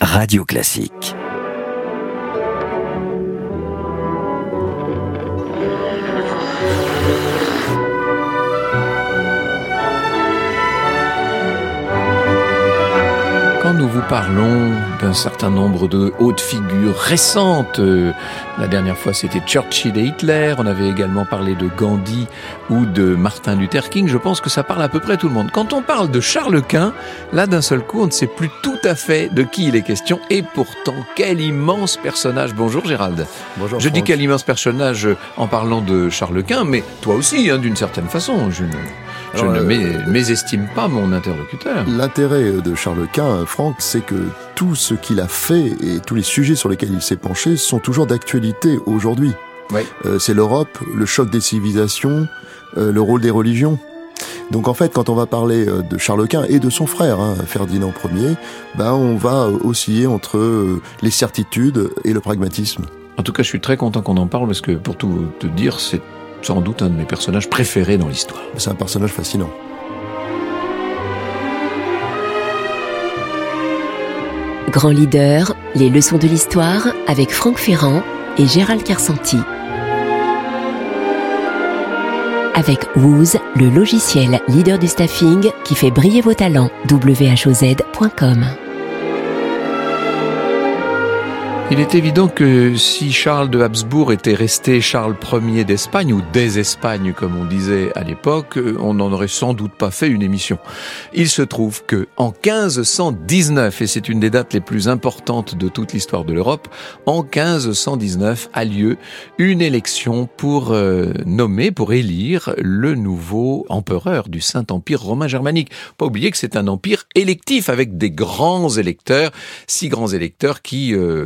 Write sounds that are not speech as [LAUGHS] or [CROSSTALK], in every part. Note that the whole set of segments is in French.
Radio Classique. Nous parlons d'un certain nombre de hautes figures récentes, euh, la dernière fois c'était Churchill et Hitler, on avait également parlé de Gandhi ou de Martin Luther King, je pense que ça parle à peu près tout le monde. Quand on parle de Charles Quint, là d'un seul coup on ne sait plus tout à fait de qui il est question et pourtant quel immense personnage. Bonjour Gérald. Bonjour. Je dis quel immense personnage en parlant de Charles Quint, mais toi aussi hein, d'une certaine façon. Je ne... Je Alors, ne euh, mé- mésestime pas mon interlocuteur. L'intérêt de Charles Quint, Franck, c'est que tout ce qu'il a fait et tous les sujets sur lesquels il s'est penché sont toujours d'actualité aujourd'hui. Oui. Euh, c'est l'Europe, le choc des civilisations, euh, le rôle des religions. Donc en fait, quand on va parler euh, de Charles Quint et de son frère, hein, Ferdinand Ier, ben on va osciller entre euh, les certitudes et le pragmatisme. En tout cas, je suis très content qu'on en parle parce que, pour tout te dire, c'est sans doute un de mes personnages préférés dans l'histoire. C'est un personnage fascinant. Grand leader, les leçons de l'histoire avec Franck Ferrand et Gérald Carsanti. Avec Wooz, le logiciel leader du staffing qui fait briller vos talents. whoz.com. Il est évident que si Charles de Habsbourg était resté Charles Ier d'Espagne, ou des Espagnes comme on disait à l'époque, on n'en aurait sans doute pas fait une émission. Il se trouve que en 1519, et c'est une des dates les plus importantes de toute l'histoire de l'Europe, en 1519 a lieu une élection pour euh, nommer, pour élire le nouveau empereur du Saint-Empire romain germanique. Pas oublier que c'est un empire électif avec des grands électeurs, six grands électeurs qui euh,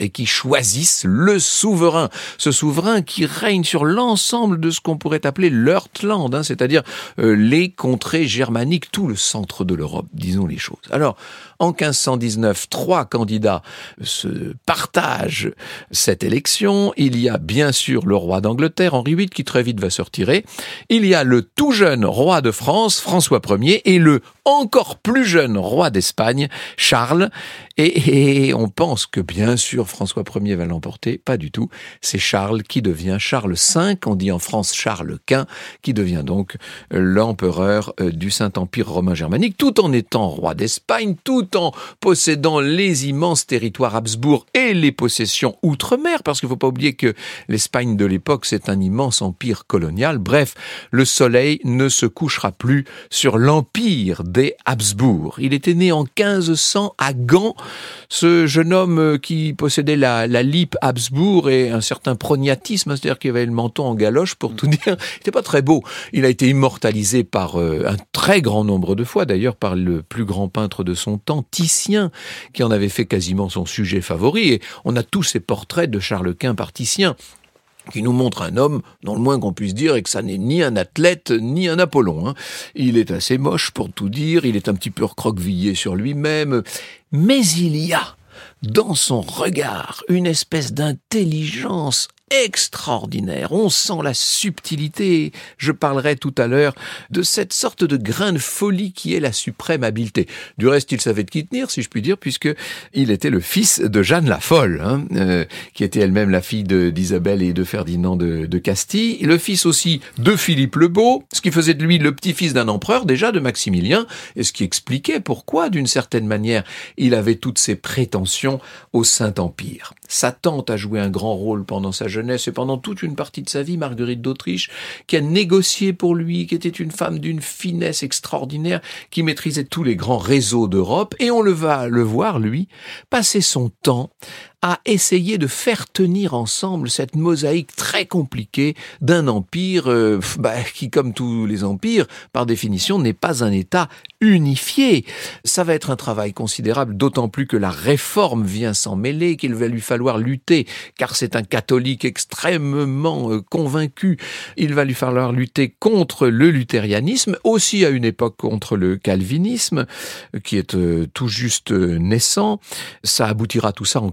et qui choisissent le souverain. Ce souverain qui règne sur l'ensemble de ce qu'on pourrait appeler l'Eurtland, hein, c'est-à-dire euh, les contrées germaniques, tout le centre de l'Europe, disons les choses. Alors, en 1519, trois candidats se partagent cette élection. Il y a bien sûr le roi d'Angleterre, Henri VIII, qui très vite va se retirer. Il y a le tout jeune roi de France, François Ier, et le encore plus jeune roi d'Espagne, Charles. Et, on pense que bien sûr François Ier va l'emporter. Pas du tout. C'est Charles qui devient Charles V. On dit en France Charles Quint, qui devient donc l'empereur euh, du Saint-Empire romain germanique, tout en étant roi d'Espagne, en possédant les immenses territoires Habsbourg et les possessions outre-mer, parce qu'il ne faut pas oublier que l'Espagne de l'époque, c'est un immense empire colonial. Bref, le soleil ne se couchera plus sur l'empire des Habsbourg. Il était né en 1500 à Gand, ce jeune homme euh, qui possédait la, la lippe Habsbourg et un certain prognatisme, c'est-à-dire qu'il avait le menton en galoche, pour tout dire. [LAUGHS] Il n'était pas très beau. Il a été immortalisé par euh, un très grand nombre de fois, d'ailleurs par le plus grand peintre de son temps, Titien, qui en avait fait quasiment son sujet favori. Et on a tous ces portraits de Charles Quint par Titien qui nous montre un homme, dont le moins qu'on puisse dire, est que ça n'est ni un athlète, ni un Apollon. hein. Il est assez moche pour tout dire, il est un petit peu recroquevillé sur lui-même, mais il y a dans son regard une espèce d'intelligence extraordinaire. On sent la subtilité. Je parlerai tout à l'heure de cette sorte de grain de folie qui est la suprême habileté. Du reste, il savait de qui tenir, si je puis dire, puisque il était le fils de Jeanne la Folle, hein, euh, qui était elle-même la fille d'Isabelle et de Ferdinand de, de Castille, le fils aussi de Philippe le Beau, ce qui faisait de lui le petit-fils d'un empereur déjà, de Maximilien, et ce qui expliquait pourquoi, d'une certaine manière, il avait toutes ses prétentions au Saint-Empire. Sa tante a joué un grand rôle pendant sa et pendant toute une partie de sa vie, Marguerite d'Autriche, qui a négocié pour lui, qui était une femme d'une finesse extraordinaire, qui maîtrisait tous les grands réseaux d'Europe, et on le va le voir, lui, passer son temps à essayer de faire tenir ensemble cette mosaïque très compliquée d'un empire euh, bah, qui, comme tous les empires, par définition, n'est pas un État unifié. Ça va être un travail considérable, d'autant plus que la réforme vient s'en mêler, qu'il va lui falloir lutter, car c'est un catholique extrêmement euh, convaincu. Il va lui falloir lutter contre le luthérianisme, aussi à une époque contre le calvinisme, euh, qui est tout juste naissant. Ça aboutira tout ça en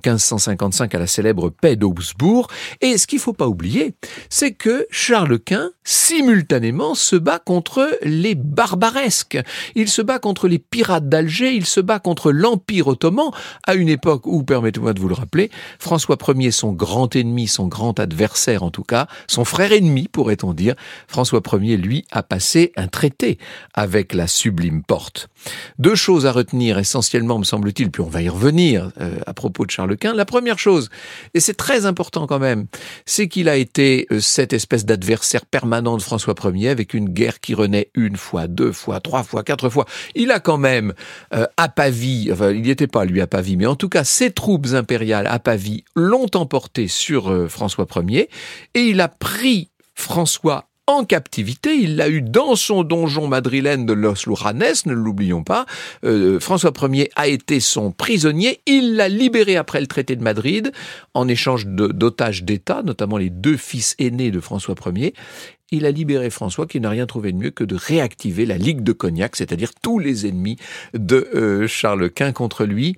1555 à la célèbre paix d'Augsbourg. Et ce qu'il faut pas oublier, c'est que Charles Quint, simultanément, se bat contre les barbaresques. Il se se bat contre les pirates d'Alger, il se bat contre l'Empire ottoman, à une époque où, permettez-moi de vous le rappeler, François Ier, son grand ennemi, son grand adversaire en tout cas, son frère ennemi pourrait-on dire, François Ier, lui, a passé un traité avec la sublime porte. Deux choses à retenir essentiellement, me semble-t-il, puis on va y revenir euh, à propos de Charles Quint. La première chose, et c'est très important quand même, c'est qu'il a été euh, cette espèce d'adversaire permanent de François Ier avec une guerre qui renaît une fois, deux fois, trois fois, quatre fois. Il a quand même euh, à Pavie, enfin il n'y était pas lui à Pavie, mais en tout cas ses troupes impériales à Pavie l'ont emporté sur François Ier et il a pris François en captivité. Il l'a eu dans son donjon madrilène de Los Lujanes, ne l'oublions pas. Euh, François Ier a été son prisonnier. Il l'a libéré après le traité de Madrid en échange d'otages d'État, notamment les deux fils aînés de François Ier il a libéré François qui n'a rien trouvé de mieux que de réactiver la Ligue de Cognac, c'est-à-dire tous les ennemis de euh, Charles Quint contre lui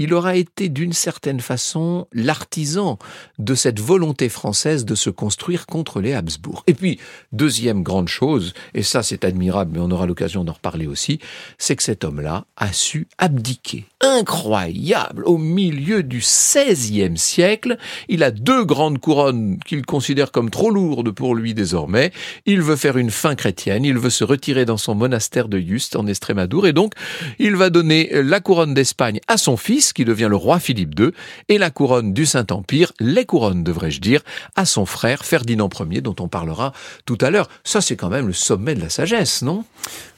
il aura été d'une certaine façon l'artisan de cette volonté française de se construire contre les Habsbourg. Et puis, deuxième grande chose, et ça c'est admirable, mais on aura l'occasion d'en reparler aussi, c'est que cet homme-là a su abdiquer. Incroyable Au milieu du XVIe siècle, il a deux grandes couronnes qu'il considère comme trop lourdes pour lui désormais. Il veut faire une fin chrétienne, il veut se retirer dans son monastère de Juste en Estrémadour, et donc il va donner la couronne d'Espagne à son fils, qui devient le roi Philippe II, et la couronne du Saint-Empire, les couronnes devrais-je dire, à son frère Ferdinand Ier, dont on parlera tout à l'heure. Ça, c'est quand même le sommet de la sagesse, non?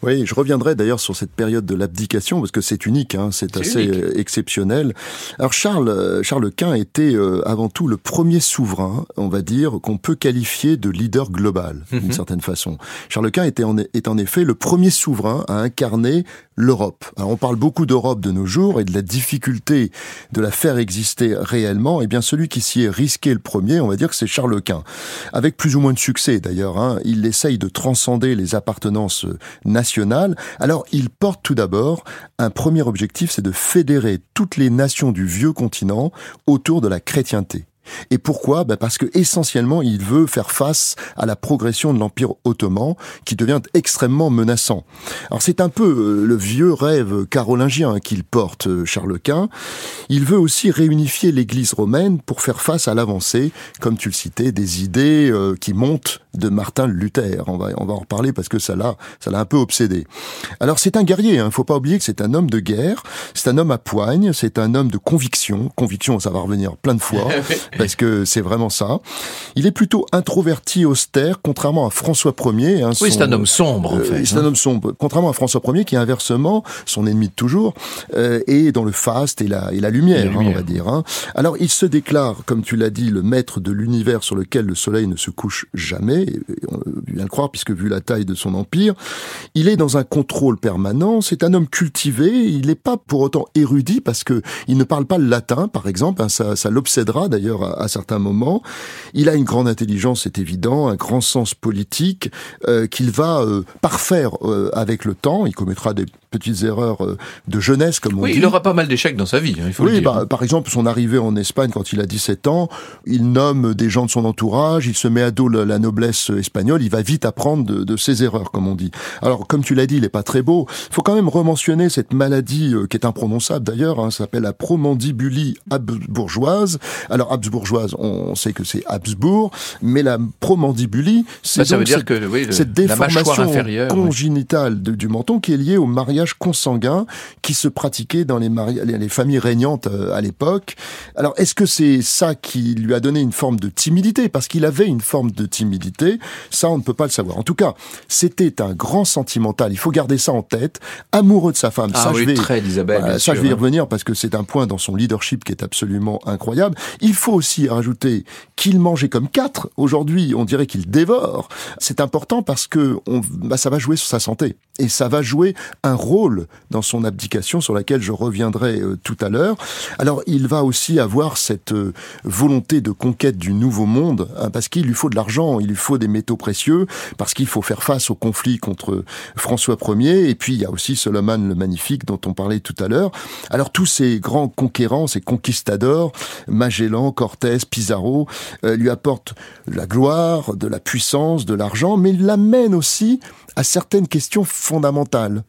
Oui, je reviendrai d'ailleurs sur cette période de l'abdication, parce que c'est unique, hein, c'est assez exceptionnel. Alors Charles, euh, Charles Quint était euh, avant tout le premier souverain, on va dire, qu'on peut qualifier de leader global, d'une mhm. certaine façon. Charles Quint était en, est en effet le premier souverain à incarner l'Europe. Alors on parle beaucoup d'Europe de nos jours et de la difficulté de la faire exister réellement. Eh bien celui qui s'y est risqué le premier, on va dire que c'est Charles Quint. Avec plus ou moins de succès d'ailleurs. Hein, il essaye de transcender les appartenances nationales. Alors il porte tout d'abord un premier objectif, c'est de fédérer toutes les nations du vieux continent autour de la chrétienté. Et pourquoi? Ben Parce que essentiellement, il veut faire face à la progression de l'Empire ottoman, qui devient extrêmement menaçant. Alors c'est un peu euh, le vieux rêve carolingien qu'il porte, euh, Charles Quint. Il veut aussi réunifier l'Église romaine pour faire face à l'avancée, comme tu le citais, des idées euh, qui montent de Martin Luther. On va, on va en reparler parce que ça l'a, ça l'a un peu obsédé. Alors c'est un guerrier, hein. faut pas oublier que c'est un homme de guerre, c'est un homme à poigne, c'est un homme de conviction. Conviction, ça va revenir plein de fois, [LAUGHS] parce que c'est vraiment ça. Il est plutôt introverti, austère, contrairement à François Ier. Hein, oui, c'est un homme sombre, en euh, fait. c'est un hein. homme sombre, contrairement à François Ier, qui inversement, son ennemi de toujours, euh, est dans le faste et la, et la lumière, hein, on va dire. Hein. Alors il se déclare, comme tu l'as dit, le maître de l'univers sur lequel le soleil ne se couche jamais on vient le croire puisque vu la taille de son empire, il est dans un contrôle permanent, c'est un homme cultivé, il n'est pas pour autant érudit parce que il ne parle pas le latin, par exemple, hein, ça, ça l'obsédera d'ailleurs à, certains moments. Il a une grande intelligence, c'est évident, un grand sens politique euh, qu'il va euh, parfaire euh, avec le temps, il commettra des petites erreurs euh, de jeunesse, comme on oui, dit. il aura pas mal d'échecs dans sa vie, hein, il faut oui, le dire. Bah, par exemple, son arrivée en Espagne quand il a 17 ans, il nomme des gens de son entourage, il se met à dos la, noblesse espagnole, il va vite apprendre de, de, ses erreurs, comme on dit. Alors, comme tu l'as dit, il est pas très beau. Il faut quand même rementionner cette maladie euh, qui est imprononçable d'ailleurs, hein, s'appelle la promandibulie habsbourgeoise. Alors, habsbourgeoise, on sait que c'est Habsbourg, mais la promandibulie, c'est bah, ça veut dire que oui, cette déformation congénitale du menton qui est liée au mariage consanguin qui se pratiquait dans les, les familles régnantes euh, à l'époque. Alors, est-ce que c'est ça qui lui a donné une forme de timidité? Parce qu'il avait une forme de timidité, ça on ne peut pas le savoir. En tout cas, c'était un grand sentimental, il faut garder ça en tête, amoureux de sa femme. Ah ça, je vais, très ça, je vais y revenir parce que c'est un point dans son leadership qui est absolument incroyable. Il faut aussi rajouter qu'il mangeait comme quatre. Aujourd'hui, on dirait qu'il dévore. C'est important parce que on, bah, ça va jouer sur sa santé et ça va jouer un rôle dans son abdication sur laquelle je reviendrai euh, tout à l'heure. Alors il va aussi avoir cette euh, volonté de conquête du nouveau monde hein, parce qu'il lui faut de l'argent, il lui faut des métaux précieux parce qu'il faut faire face au conflit contre François Ier et puis il y a aussi Solomon le Magnifique dont on parlait tout à l'heure. Alors tous ces grands conquérants, ces conquistadors, Magellan, Cortés, Pizarro, euh, lui apportent la gloire, de la puissance, de l'argent, mais il l'amène aussi à certaines questions fondamentales.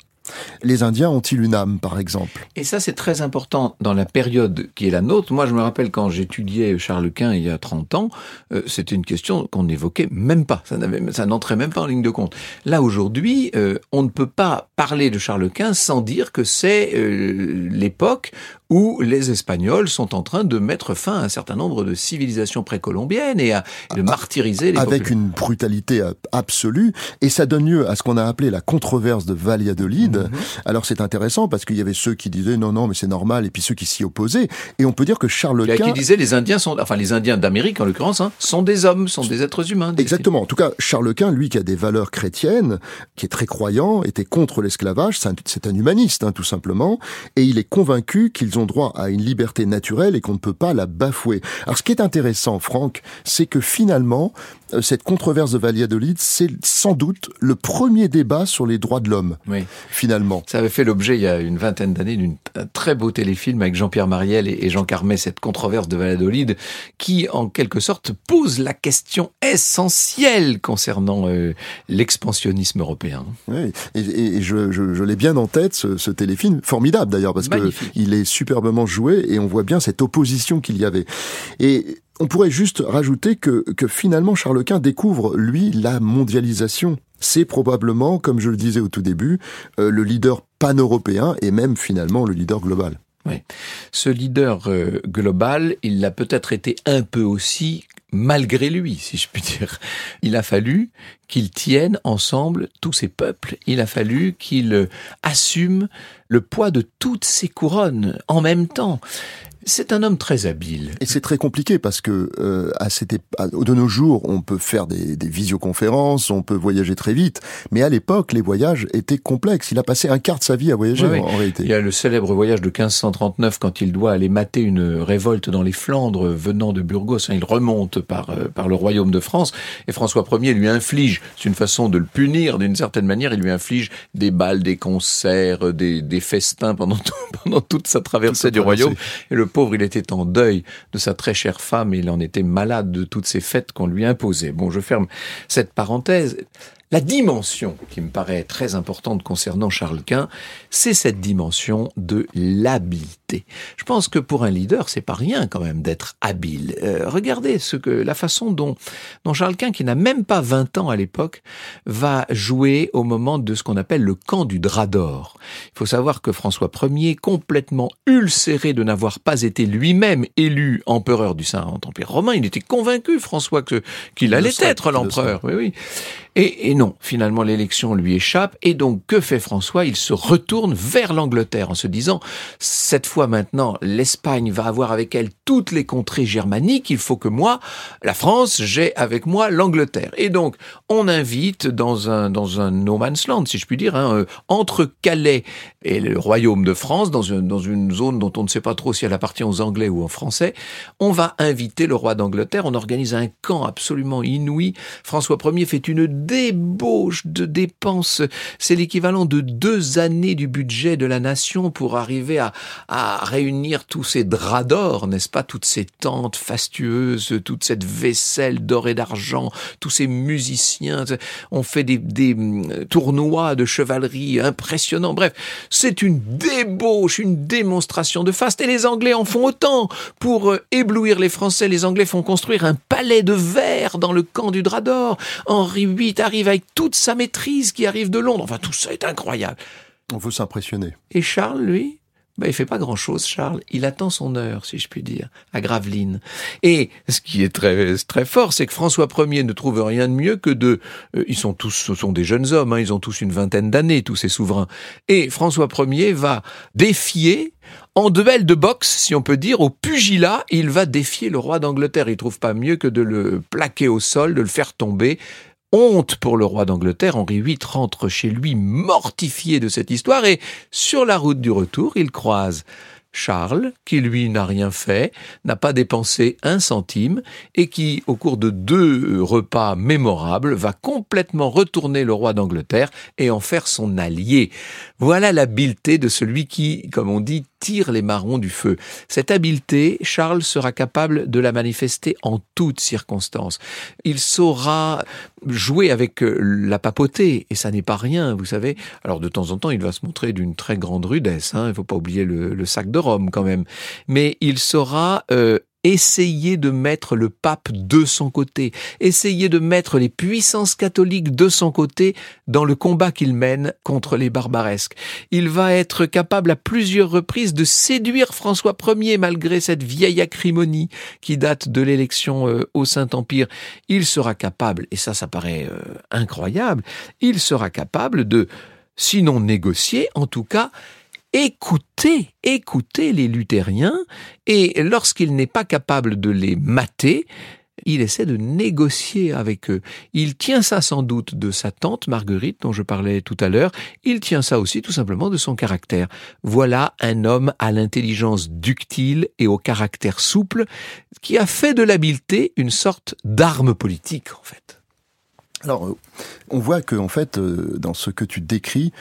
Les Indiens ont-ils une âme, par exemple? Et ça, c'est très important dans la période qui est la nôtre. Moi, je me rappelle quand j'étudiais Charles Quint il y a 30 ans, euh, c'était une question qu'on n'évoquait même pas. Ça, n'entrait même pas en ligne de compte. Là, aujourd'hui, euh, on ne peut pas parler de Charles Quint sans dire que c'est euh, l'époque où les Espagnols sont en train de mettre fin à un certain nombre de civilisations précolombiennes et, à, de martyriser les Avec une brutalité absolue. Et ça donne lieu à ce qu'on a appelé la controverse de Valladolid. Mhm. Alors c'est intéressant parce qu'il y avait ceux qui disaient non, non, mais c'est normal, et puis ceux qui s'y opposaient. Et on peut dire que Charles Quint... Qui disaient les Indiens sont, enfin les Indiens d'Amérique en l'occurrence, hein, sont des hommes, sont des êtres humains. Exactement. En tout cas, Charles Quint, lui qui a des valeurs chrétiennes, qui est très croyant, était contre l'esclavage, c'est un, humaniste hein, tout simplement, et il est convaincu qu'ils ont droit à une liberté naturelle et qu'on ne peut pas la bafouer. Alors ce qui est intéressant, Franck, c'est que finalement, cette controverse de Valladolid, c'est sans doute le premier débat sur les droits de l'homme, oui. finalement. Ça avait fait l'objet il y a une vingtaine d'années d'un très beau téléfilm avec Jean-Pierre Mariel et Jean Carmet, cette controverse de Valladolid, qui en quelque sorte pose la question essentielle concernant euh, l'expansionnisme européen. Oui, et, je, je, l'ai bien en tête, ce, ce téléfilm, formidable d'ailleurs, parce qu'il est superbement joué et on voit bien cette opposition qu'il y avait. Et on pourrait juste rajouter que, que finalement Charles Quint découvre, lui, la mondialisation. C'est probablement, comme je le disais au tout début, euh, le leader pan-européen et même finalement le leader global. Oui. Ce leader euh, global, il l'a peut-être été un peu aussi malgré lui, si je puis dire. Il a fallu qu'il tienne ensemble tous ces peuples. Il a fallu qu'il euh, assume le poids de toutes ces couronnes en même temps. C'est un homme très habile. Et c'est très compliqué parce que euh, à cette de nos jours, on peut faire des, des, visioconférences, on peut voyager très vite, mais à l'époque, les voyages étaient complexes. Il a passé un quart de sa vie à voyager en, réalité. Il y a le célèbre voyage de 1539 quand il doit aller mater une révolte dans les Flandres venant de Burgos. Hein, il remonte par euh, par le royaume de France et François Ier lui inflige, c'est une façon de le punir d'une certaine manière, il lui inflige des balles, des concerts, des, des festins pendant [LAUGHS] pendant toute sa traversée du royaume et le pauvre, il était en deuil de sa très chère femme et il en était malade de toutes ces fêtes qu'on lui imposait. Bon, je ferme cette parenthèse. La dimension qui me paraît très importante concernant Charles Quint, c'est cette dimension de l'habileté. Je pense que pour un leader, c'est pas rien quand même d'être habile. Euh, regardez ce que la façon dont, dont Charles Quint, qui n'a même pas 20 ans à l'époque, va jouer au moment de ce qu'on appelle le camp du drap d'or. Il faut savoir que François Ier, complètement ulcéré de n'avoir pas été lui-même élu empereur du Saint-Empire romain, il était convaincu, François, que qu'il allait être l'empereur. Oui, oui. Et, non, finalement l'élection lui échappe. Et donc que fait François? Il se retourne vers l'Angleterre en se disant, cette fois maintenant, l'Espagne va avoir avec elle toutes les contrées germaniques, il faut que moi, la France, j'ai avec moi l'Angleterre. Et donc on invite dans un, dans un no man's land, si je puis dire, hein, euh, entre Calais et le royaume de France, dans une, dans une zone dont on ne sait pas trop si elle appartient aux Anglais ou aux Français, on va inviter le roi d'Angleterre, on organise un camp absolument inouï. François Ier fait une débauche de dépenses. C'est l'équivalent de deux années du budget de la nation pour arriver à, réunir tous ces draps d'or, n'est-ce pas, toutes ces tentes fastueuses, toute cette vaisselle d'or et d'argent, tous ces musiciens. On fait des, des hum, tournois de chevalerie impressionnants. Bref, c'est une débauche, une démonstration de faste. Et les Anglais en font autant. Pour euh, éblouir les Français, les Anglais font construire un palais de verre dans le camp du drap d'or. Henri VIII arrive avec toute sa maîtrise qui arrive de Londres. Enfin, tout ça est incroyable. On veut s'impressionner. Et Charles, lui, ben, il fait pas grand chose, Charles. Il attend son heure, si je puis dire, à Gravelines. Et ce qui est très, très fort, c'est que François Ier ne trouve rien de mieux que de, euh, ils sont tous, ce sont des jeunes hommes, hein, ils ont tous une vingtaine d'années, tous ces souverains. Et François Ier va défier en duel de boxe, si on peut dire, au pugilat, il va défier le roi d'Angleterre. Il trouve pas mieux que de le plaquer au sol, de le faire tomber honte pour le roi d'Angleterre, Henri VIII rentre chez lui mortifié de cette histoire et sur la route du retour, il croise Charles, qui lui n'a rien fait, n'a pas dépensé un centime, et qui, au cours de deux repas mémorables, va complètement retourner le roi d'Angleterre et en faire son allié. Voilà l'habileté de celui qui, comme on dit, tire les marrons du feu. Cette habileté, Charles sera capable de la manifester en toutes circonstances. Il saura jouer avec euh, la papauté, et ça n'est pas rien, vous savez. Alors de temps en temps, il va se montrer d'une très grande rudesse, hein. il ne faut pas oublier le, sac de Rome quand même. Mais il saura euh, essayer de mettre le pape de son côté, essayer de mettre les puissances catholiques de son côté dans le combat qu'il mène contre les barbaresques. Il va être capable à plusieurs reprises de séduire François Ier malgré cette vieille acrimonie qui date de l'élection euh, au Saint-Empire. Il sera capable, et ça ça paraît euh, incroyable, il sera capable de, sinon négocier, en tout cas, écouter, écouter les luthériens, et lorsqu'il n'est pas capable de les mater, il essaie de négocier avec eux. Il tient ça sans doute de sa tante Marguerite dont je parlais tout à l'heure, il tient ça aussi tout simplement de son caractère. Voilà un homme à l'intelligence ductile et au caractère souple qui a fait de l'habileté une sorte d'arme politique en fait. Alors, on voit que en fait, euh, dans ce que tu décris,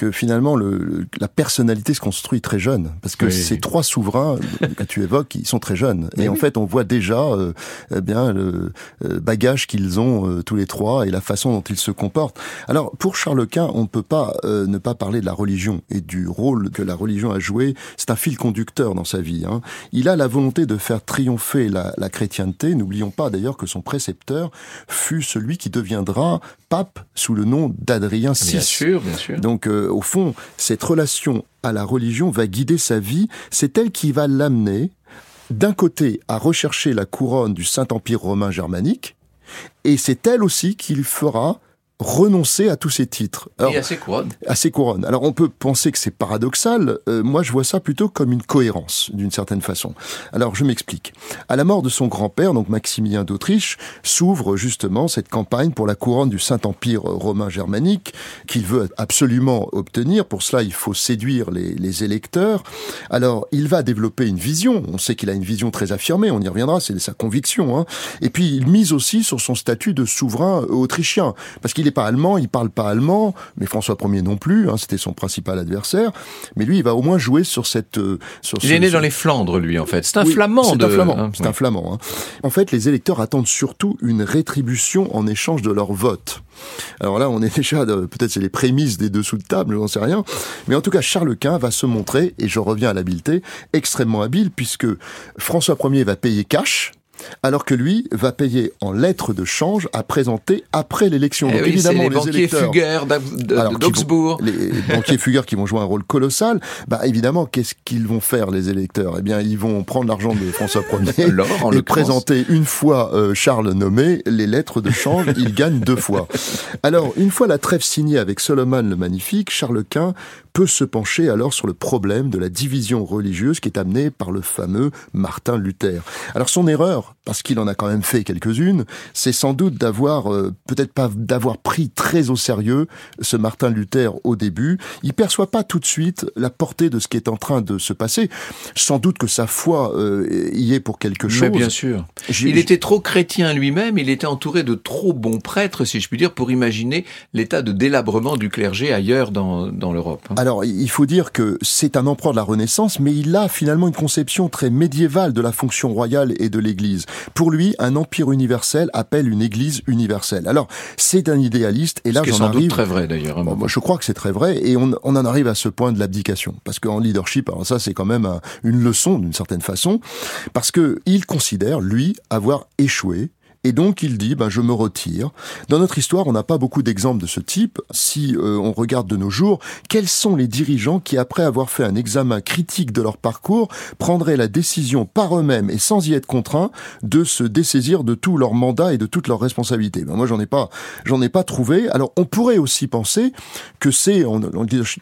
que finalement le, la personnalité se construit très jeune, parce que ces trois souverains que tu évoques, ils sont très jeunes, et en fait on voit déjà euh, eh bien le euh, bagage qu'ils ont euh, tous les trois et la façon dont ils se comportent. Alors pour Charles Quint, on ne peut pas ne pas parler de la religion et du rôle que la religion a joué. C'est un fil conducteur dans sa vie. Hein. Il a la volonté de faire triompher la, la chrétienté. N'oublions pas d'ailleurs que son précepteur fut celui qui deviendra pape sous le nom d'Adrien VI. Bien sûr, bien sûr. Donc au fond, cette relation à la religion va guider sa vie. C'est elle qui va l'amener, d'un côté, à rechercher la couronne du Saint-Empire romain germanique, et c'est elle aussi qui fera renoncer à tous ces titres. et à ses couronnes. À ses couronnes. Alors on peut penser que c'est paradoxal. Euh, moi, je vois ça plutôt comme une cohérence, d'une certaine façon. Alors je m'explique. À la mort de son grand-père, donc Maximilien d'Autriche, s'ouvre justement cette campagne pour la couronne du Saint-Empire romain germanique qu'il veut absolument obtenir. Pour cela, il faut séduire les, les électeurs. Alors il va développer une vision. On sait qu'il a une vision très affirmée. On y reviendra. C'est sa conviction. Hein. Et puis il mise aussi sur son statut de souverain autrichien, parce qu'il pas allemand, il parle pas allemand, mais François Ier non plus, hein, c'était son principal adversaire. Mais lui, il va au moins jouer sur cette. Euh, sur il est né dans les Flandres, lui, en fait. C'est un flamand. C'est un flamand. Hein, c'est un flamand. Hein. En fait, les électeurs attendent surtout une rétribution en échange de leur vote. Alors là, on est [LAUGHS] déjà, peut-être c'est les prémices des dessous de table, j'en sais rien. Mais en tout cas, Charles Quint va se montrer, et je reviens à l'habileté, extrêmement habile, puisque François Ier va payer cash, alors que lui va payer en lettres de change à présenter après l'élection. Eh Donc évidemment, les, banquiers fugueurs d'Augsbourg, les banquiers fugueurs qui vont jouer un rôle colossal. Bah évidemment, qu'est-ce qu'ils vont faire les électeurs? Eh bien, ils vont prendre l'argent de François [LAUGHS] Ier et présenter une fois euh, Charles nommé les lettres de change. il gagne deux fois. Alors, une fois la trêve signée avec Solomon le Magnifique, Charles Quint peut se pencher alors sur le problème de la division religieuse qui est amenée par le fameux Martin Luther. Alors son erreur, parce qu'il en a quand même fait quelques-unes, c'est sans doute d'avoir, euh, peut-être pas d'avoir pris très au sérieux ce Martin Luther au début. Il perçoit pas tout de suite la portée de ce qui est en train de se passer. Sans doute que sa foi euh, y est pour quelque chose. Mais bien sûr. Il était trop chrétien lui-même, il était entouré de trop bons prêtres, si je puis dire, pour imaginer l'état de délabrement du clergé ailleurs dans, dans l'Europe. Hein. Alors, il faut dire que c'est un empereur de la Renaissance, mais il a finalement une conception très médiévale de la fonction royale et de l'Église. Pour lui, un empire universel appelle une Église universelle. Alors, c'est un idéaliste, et là, j'en arrive. très vrai d'ailleurs. Hein, moi, je crois que c'est très vrai, et on, on, en arrive à ce point de l'abdication, parce qu'en leadership, alors ça, c'est quand même une leçon d'une certaine façon, parce que il considère lui avoir échoué et donc il dit, ben, je me retire. Dans notre histoire, on n'a pas beaucoup d'exemples de ce type. Si euh, on regarde de nos jours, quels sont les dirigeants qui, après avoir fait un examen critique de leur parcours, prendraient la décision par eux-mêmes et sans y être contraints de se dessaisir de tout leur mandat et de toutes leurs responsabilités? Ben, Moi, j'en ai pas, j'en ai pas trouvé. Alors, on pourrait aussi penser que c'est, en,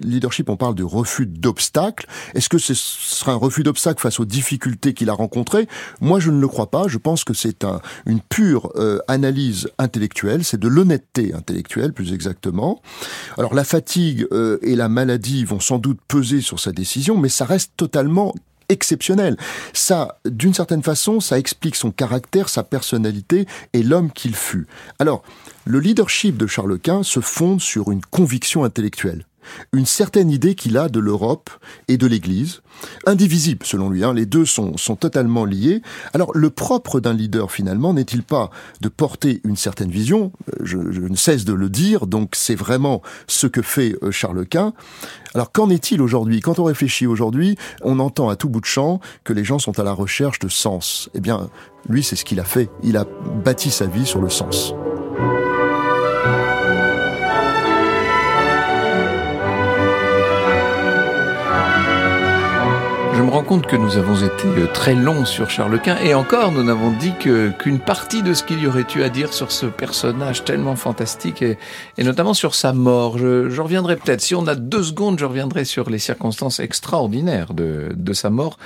leadership, on parle de refus d'obstacles. Est-ce que ce sera un refus d'obstacles face aux difficultés qu'il a rencontrées? Moi, je ne le crois pas. Je pense que c'est un, une pure euh, analyse intellectuelle, c'est de l'honnêteté intellectuelle plus exactement. Alors la fatigue euh, et la maladie vont sans doute peser sur sa décision, mais ça reste totalement exceptionnel. Ça, d'une certaine façon, ça explique son caractère, sa personnalité et l'homme qu'il fut. Alors, le leadership de Charles Quint se fonde sur une conviction intellectuelle une certaine idée qu'il a de l'Europe et de l'Église, indivisible selon lui, hein, les deux sont, sont totalement liés. Alors le propre d'un leader finalement n'est-il pas de porter une certaine vision? Je, je, ne cesse de le dire, donc c'est vraiment ce que fait euh, Charles Quint. Alors qu'en est-il aujourd'hui? Quand on réfléchit aujourd'hui, on entend à tout bout de champ que les gens sont à la recherche de sens. Eh bien, lui c'est ce qu'il a fait, il a bâti sa vie sur le sens. Me rends compte que nous avons été euh, très longs sur Charles Quint et encore nous n'avons dit que qu'une partie de ce qu'il y aurait eu à dire sur ce personnage tellement fantastique et, notamment sur sa mort. Je, je reviendrai peut-être, si on a deux secondes, je reviendrai sur les circonstances extraordinaires de, de sa mort.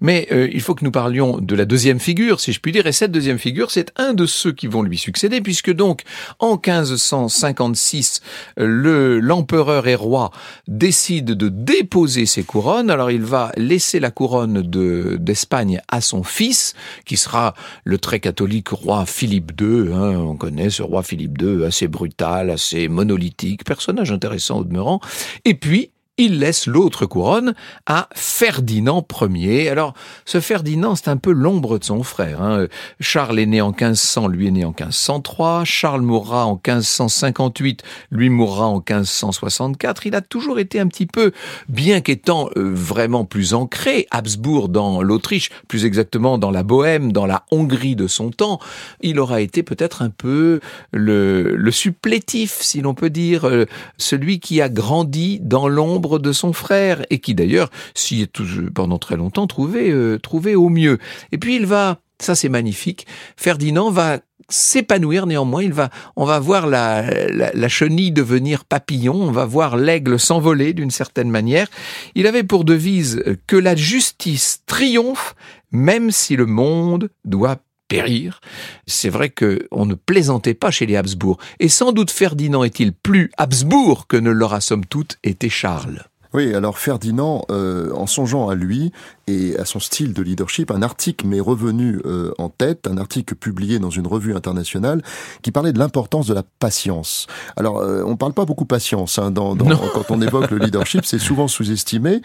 Mais euh, il faut que nous parlions de la deuxième figure, si je puis dire, et cette deuxième figure, c'est un de ceux qui vont lui succéder, puisque donc en 1556, le l'empereur et roi décide de déposer ses couronnes. Alors il va laisser la couronne d'Espagne à son fils, qui sera le très catholique roi Philippe II. Hein, on connaît ce roi Philippe II, assez brutal, assez monolithique, personnage intéressant au demeurant. Et puis, il laisse l'autre couronne à Ferdinand Ier. Alors, ce Ferdinand, c'est un peu l'ombre de son frère. Hein. Charles est né en 1500, lui est né en 1503. Charles mourra en 1558, lui mourra en 1564. Il a toujours été un petit peu, bien qu'étant euh, vraiment plus ancré, Habsbourg dans l'Autriche, plus exactement dans la Bohème, dans la Hongrie de son temps, il aura été peut-être un peu le, supplétif, si l'on peut dire, euh, celui qui a grandi dans l'ombre de son frère et qui d'ailleurs s'y est pendant très longtemps trouvé, euh, trouvé au mieux. Et puis il va, ça c'est magnifique, Ferdinand va s'épanouir néanmoins. Il va, on va voir la, la, la, chenille devenir papillon, on va voir l'aigle s'envoler d'une certaine manière. Il avait pour devise que la justice triomphe, même si le monde doit périr. C'est vrai que on ne plaisantait pas chez les Habsbourg. Et sans doute Ferdinand est-il plus Habsbourg que ne l'aura somme toute été Charles. Oui, alors Ferdinand, euh, en songeant à lui et à son style de leadership, un article m'est revenu euh, en tête, un article publié dans une revue internationale qui parlait de l'importance de la patience. Alors, euh, on parle pas beaucoup patience hein, dans, dans, quand on évoque le leadership, c'est souvent sous-estimé.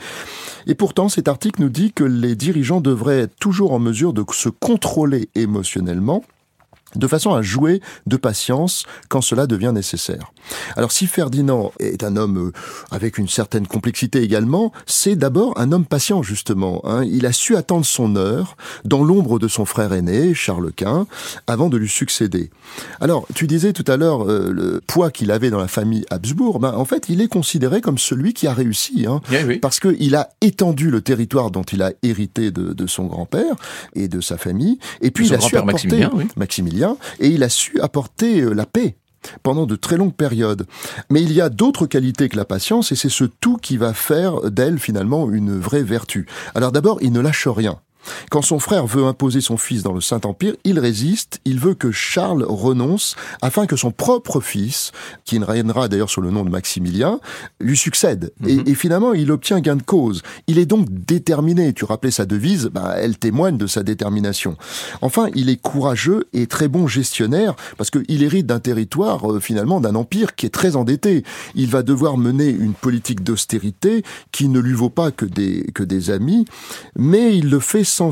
Et pourtant, cet article nous dit que les dirigeants devraient être toujours en mesure de se contrôler émotionnellement de façon à jouer de patience quand cela devient nécessaire. Alors si Ferdinand est un homme euh, avec une certaine complexité également, c'est d'abord un homme patient justement. Hein. Il a su attendre son heure dans l'ombre de son frère aîné, Charles Quint, avant de lui succéder. Alors tu disais tout à l'heure euh, le poids qu'il avait dans la famille Habsbourg, ben, en fait il est considéré comme celui qui a réussi, hein, oui, oui. parce qu'il a étendu le territoire dont il a hérité de, de son grand-père et de sa famille, et puis Son il a su apporter Maximilien, oui. Maximilien et il a su apporter euh, la paix pendant de très longues périodes. Mais il y a d'autres qualités que la patience et c'est ce tout qui va faire d'elle finalement une vraie vertu. Alors d'abord, il ne lâche rien. Quand son frère veut imposer son fils dans le Saint-Empire, il résiste, il veut que Charles renonce afin que son propre fils, qui ne régnera d'ailleurs sous le nom de Maximilien, lui succède. Mm -hmm. et, et, finalement, il obtient gain de cause. Il est donc déterminé. Tu rappelais sa devise, bah, elle témoigne de sa détermination. Enfin, il est courageux et très bon gestionnaire parce qu'il hérite d'un territoire, euh, finalement, d'un empire qui est très endetté. Il va devoir mener une politique d'austérité qui ne lui vaut pas que des, que des amis, mais il le fait sans.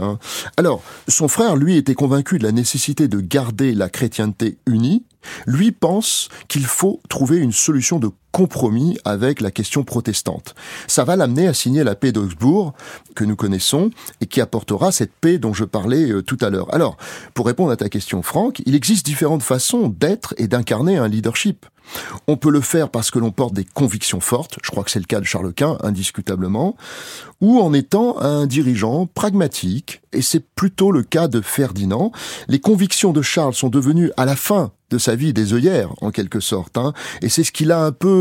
Hein. Alors, son frère, lui, était convaincu de la nécessité de garder la chrétienté unie. Lui pense qu'il faut trouver une solution de compromis avec la question protestante. Ça va l'amener à signer la paix d'Augsbourg, que nous connaissons, et qui apportera cette paix dont je parlais euh, tout à l'heure. Alors, pour répondre à ta question, Franck, il existe différentes façons d'être et d'incarner un leadership. On peut le faire parce que l'on porte des convictions fortes, je crois que c'est le cas de Charles Quint, indiscutablement, ou en étant un dirigeant pragmatique, et c'est plutôt le cas de Ferdinand. Les convictions de Charles sont devenues à la fin de sa vie des œillères, en quelque sorte. Hein. Et c'est ce qu'il a un peu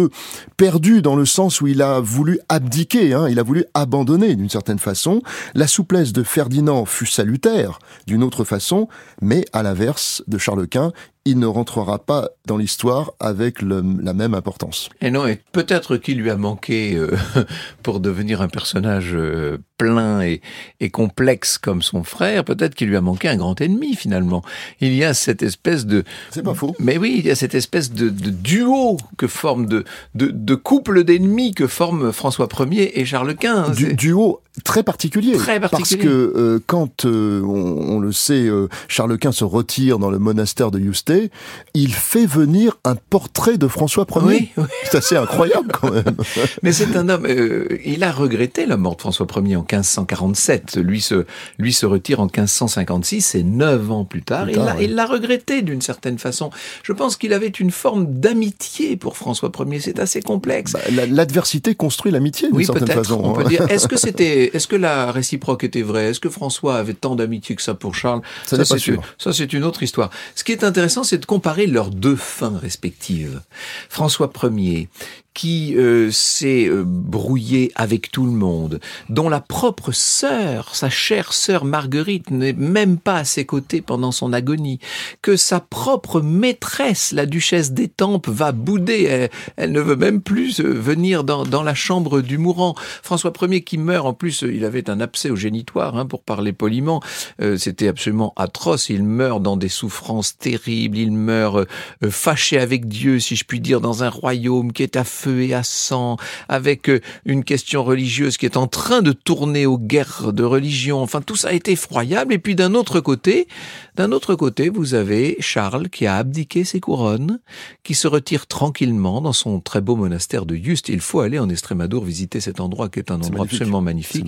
perdu dans le sens où il a voulu abdiquer, hein. il a voulu abandonner d'une certaine façon. La souplesse de Ferdinand fut salutaire d'une autre façon, mais à l'inverse de Charles Quint, il ne rentrera pas dans l'histoire avec la même importance. Et non, et peut-être qu'il lui a manqué euh, [LAUGHS] pour devenir un personnage euh, plein et, et, complexe comme son frère, peut-être qu'il lui a manqué un grand ennemi finalement. Il y a cette espèce de... C'est pas faux. Mais oui, il y a cette espèce de, de duo que forme, de, de, de couple d'ennemis que forment François Ier et Charles Quint. Du, duo très particulier. Très particulier. Parce que euh, quand, on, on, le sait, Charles Quint se retire dans le monastère de Yousté, il fait venir un portrait de François Ier. Oui, C'est assez incroyable quand même. [LAUGHS] Mais c'est un homme, euh, il a regretté la mort de François Ier en 1547. Lui se, lui se retire en 1556 et neuf ans plus tard. il l'a regretté d'une certaine façon. Je pense qu'il avait une forme d'amitié pour François Ier. C'est assez complexe. Bah, l'adversité construit l'amitié d'une certaine façon. On peut hein. dire. Est-ce que c'était, est-ce que la réciproque était vraie? Est-ce que François avait tant d'amitié que ça pour Charles? Ça, ça c'est une autre histoire. Ce qui est intéressant, c'est de comparer leurs deux fins respectives. François Ier, qui euh, s'est euh, brouillé avec tout le monde, dont la propre sœur, sa chère sœur Marguerite, n'est même pas à ses côtés pendant son agonie, que sa propre maîtresse, la duchesse d'Étampes, va bouder, elle, ne veut même plus euh, venir dans, dans, la chambre du mourant. François Ier qui meurt, en plus, il avait un abcès au génitoire, hein, pour parler poliment, c'était absolument atroce, il meurt dans des souffrances terribles, il meurt fâché avec Dieu, si je puis dire, dans un royaume qui est à feu et à sang, avec euh, une question religieuse qui est en train de tourner aux guerres de religion. Enfin, tout ça a été effroyable. Et puis d'un autre côté, d'un autre côté, vous avez Charles qui a abdiqué ses couronnes, qui se retire tranquillement dans son très beau monastère de Juste. Il faut aller en Estrémadour visiter cet endroit qui est un endroit absolument magnifique.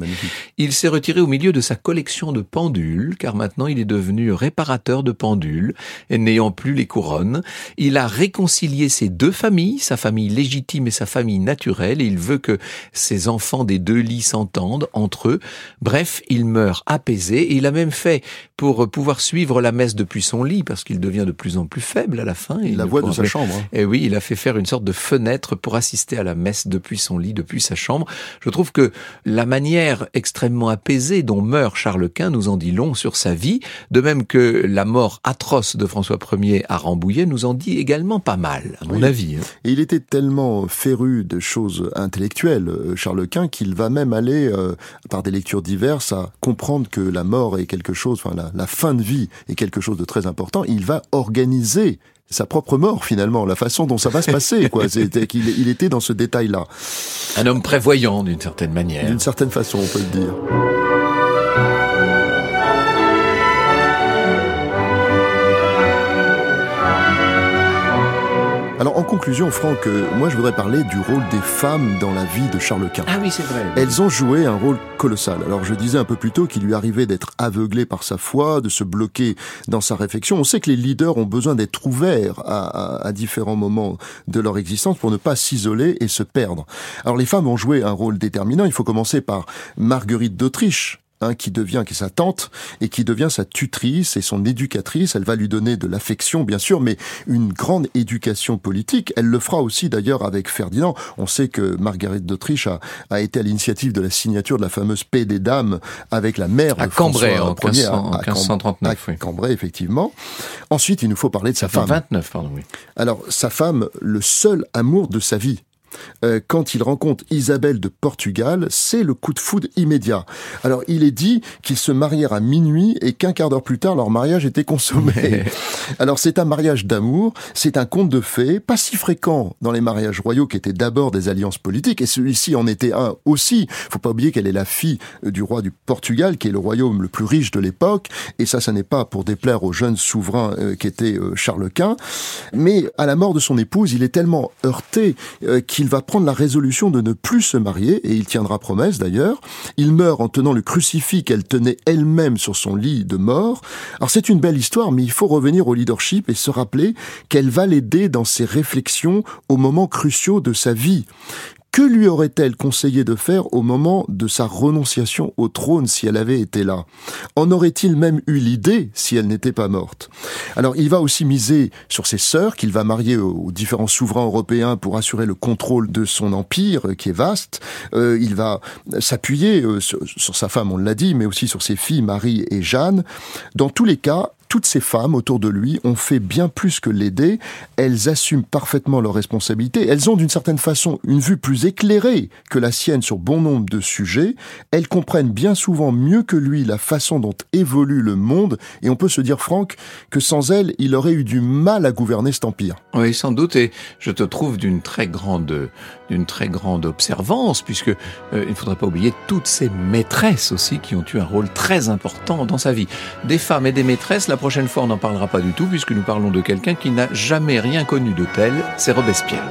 Il s'est retiré au milieu de sa collection de pendules, car maintenant il est devenu réparateur de pendules, et n'ayant plus les couronnes. Il a réconcilié ses deux familles, sa famille légitime et sa famille naturelle, et il veut que ses enfants des deux lits s'entendent entre eux. Bref, il meurt apaisé, et il a même fait, pour pouvoir suivre la messe depuis son lit, parce qu'il devient de plus en plus faible à la fin. Il la voit de sa chambre. Hein. Et oui, il a fait faire une sorte de fenêtre pour assister à la messe depuis son lit, depuis sa chambre. Je trouve que la manière extrêmement apaisée dont meurt Charles Quint nous en dit long sur sa vie, de même que la mort atroce de François Ier à Rambouillet nous en dit également pas mal, à mon avis. Hein. Et il était tellement féru de choses intellectuelles, euh, Charles Quint, qu'il va même aller, euh, par des lectures diverses, à comprendre que la mort est quelque chose, enfin la, la fin de vie est quelque chose de très important. Il va organiser sa propre mort finalement, la façon dont ça va se passer. Quoi. [LAUGHS] C'était qu'il il était dans ce détail-là. Un homme prévoyant d'une certaine manière. D'une certaine façon, on peut le dire. Alors en conclusion, Franck, euh, moi je voudrais parler du rôle des femmes dans la vie de Charles Quint. Ah oui, c'est vrai. Elles ont joué un rôle colossal. Alors je disais un peu plus tôt qu'il lui arrivait d'être aveuglé par sa foi, de se bloquer dans sa réflexion. On sait que les leaders ont besoin d'être ouverts à, à, différents moments de leur existence pour ne pas s'isoler et se perdre. Alors les femmes ont joué un rôle déterminant. Il faut commencer par Marguerite d'Autriche Hein, qui devient, qui est sa tante, et qui devient sa tutrice et son éducatrice. Elle va lui donner de l'affection, bien sûr, mais une grande éducation politique. Elle le fera aussi d'ailleurs avec Ferdinand. On sait que Marguerite d'Autriche a, a, été à l'initiative de la signature de la fameuse paix des dames avec la mère de à Cambrai, en, 1539, à Cambrai, effectivement. Ensuite, il nous faut parler de sa femme. 29, pardon, oui. Alors, sa femme, le seul amour de sa vie. Euh, quand il rencontre Isabelle de Portugal, c'est le coup de foudre immédiat. Alors il est dit qu'ils se marièrent à minuit et qu'un quart d'heure plus tard leur mariage était consommé. [LAUGHS] Alors c'est un mariage d'amour, c'est un conte de fées, pas si fréquent dans les mariages royaux qui étaient d'abord des alliances politiques et celui-ci en était un aussi. Faut pas oublier qu'elle est la fille euh, du roi du Portugal qui est le royaume le plus riche de l'époque et ça ça n'est pas pour déplaire au jeune souverain euh, qui était Charles Quint, mais à la mort de son épouse, il est tellement heurté qu'il il va prendre la résolution de ne plus se marier, et il tiendra promesse d'ailleurs. Il meurt en tenant le crucifix qu'elle tenait elle-même sur son lit de mort. Alors c'est une belle histoire, mais il faut revenir au leadership et se rappeler qu'elle va l'aider dans ses réflexions aux moments cruciaux de sa vie. Que lui aurait-elle conseillé de faire au moment de sa renonciation au trône si elle avait été là? En aurait-il même eu l'idée si elle n'était pas morte? Alors il va aussi miser sur ses sœurs qu'il va marier aux différents souverains européens pour assurer le contrôle de son empire euh, qui est vaste. Euh, il va s'appuyer euh, sur, sur sa femme, on l'a dit, mais aussi sur ses filles Marie et Jeanne. Dans tous les cas, toutes ces femmes autour de lui ont fait bien plus que l'aider. Elles assument parfaitement leurs responsabilités. Elles ont d'une certaine façon une vue plus éclairée que la sienne sur bon nombre de sujets. Elles comprennent bien souvent mieux que lui la façon dont évolue le monde. Et on peut se dire, Franck, que sans elles, il aurait eu du mal à gouverner cet empire. Oui, sans doute. Et je te trouve d'une très grande, d'une très grande observance, puisque euh, il ne faudrait pas oublier toutes ces maîtresses aussi qui ont eu un rôle très important dans sa vie. Des femmes et des maîtresses, la prochaine fois on n'en parlera pas du tout, puisque nous parlons de quelqu'un qui n'a jamais rien connu de tel, c'est Robespierre.